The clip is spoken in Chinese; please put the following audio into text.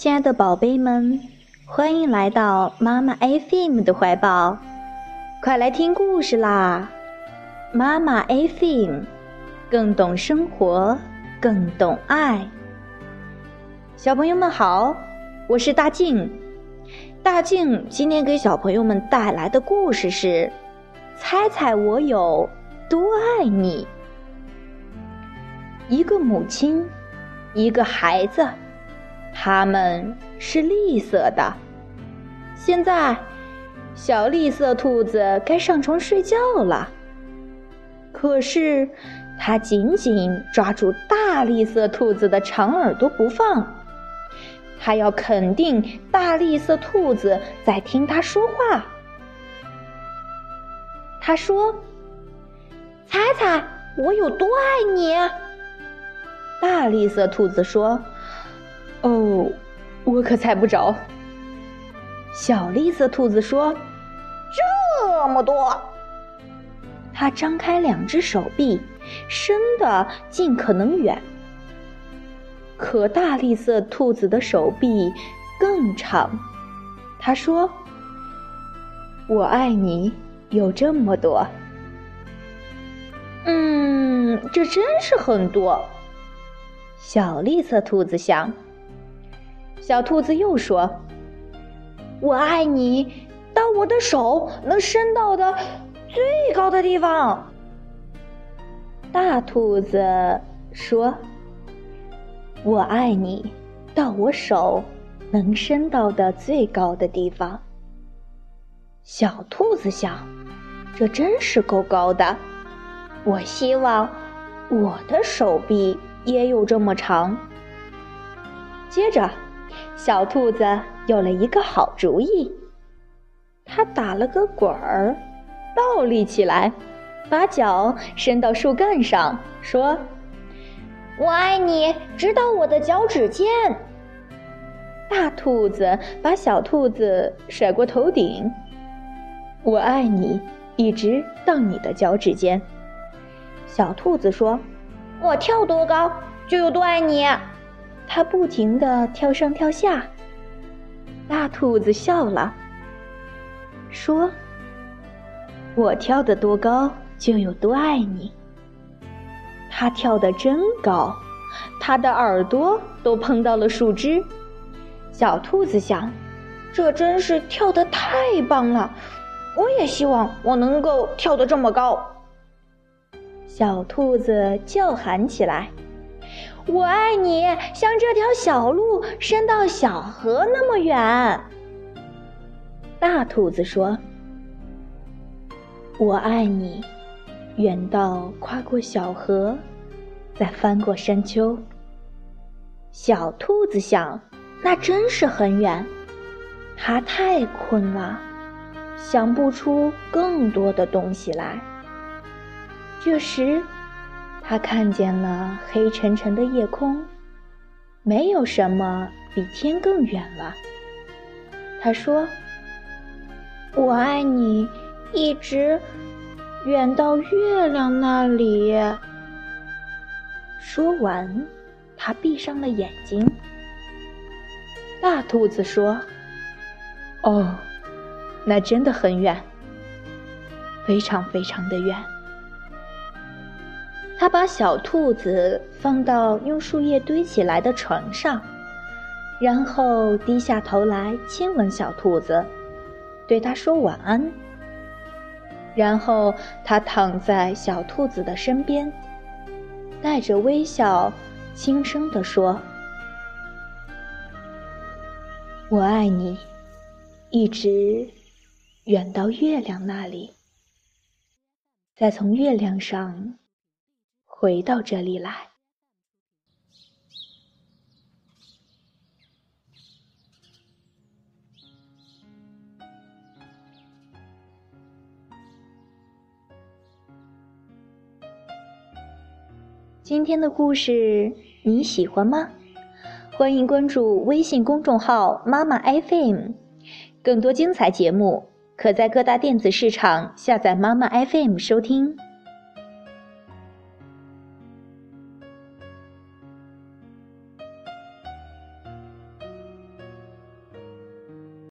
亲爱的宝贝们，欢迎来到妈妈 FM 的怀抱，快来听故事啦！妈妈 FM 更懂生活，更懂爱。小朋友们好，我是大静。大静今天给小朋友们带来的故事是：猜猜我有多爱你？一个母亲，一个孩子，他们是绿色的。现在，小绿色兔子该上床睡觉了。可是，它紧紧抓住大绿色兔子的长耳朵不放。它要肯定大绿色兔子在听它说话。他说：“猜猜我有多爱你？”大绿色兔子说：“哦，我可猜不着。”小绿色兔子说：“这么多。”它张开两只手臂，伸得尽可能远。可大绿色兔子的手臂更长。他说：“我爱你有这么多。”嗯，这真是很多。小绿色兔子想。小兔子又说：“我爱你，到我的手能伸到的最高的地方。”大兔子说：“我爱你，到我手能伸到的最高的地方。”小兔子想：“这真是够高的，我希望我的手臂。”也有这么长。接着，小兔子有了一个好主意，它打了个滚儿，倒立起来，把脚伸到树干上，说：“我爱你，直到我的脚趾尖。”大兔子把小兔子甩过头顶，“我爱你，一直到你的脚趾尖。”小兔子说。我跳多高就有多爱你，它不停地跳上跳下。大兔子笑了，说：“我跳得多高就有多爱你。”它跳得真高，它的耳朵都碰到了树枝。小兔子想：“这真是跳得太棒了，我也希望我能够跳得这么高。”小兔子叫喊起来：“我爱你，像这条小路伸到小河那么远。”大兔子说：“我爱你，远到跨过小河，再翻过山丘。”小兔子想：“那真是很远。”它太困了，想不出更多的东西来。这时，他看见了黑沉沉的夜空，没有什么比天更远了。他说：“我爱你，一直远到月亮那里。”说完，他闭上了眼睛。大兔子说：“哦，那真的很远，非常非常的远。”他把小兔子放到用树叶堆起来的床上，然后低下头来亲吻小兔子，对它说晚安。然后他躺在小兔子的身边，带着微笑，轻声地说：“我爱你，一直远到月亮那里，再从月亮上。”回到这里来。今天的故事你喜欢吗？欢迎关注微信公众号“妈妈 FM”，更多精彩节目可在各大电子市场下载“妈妈 FM” 收听。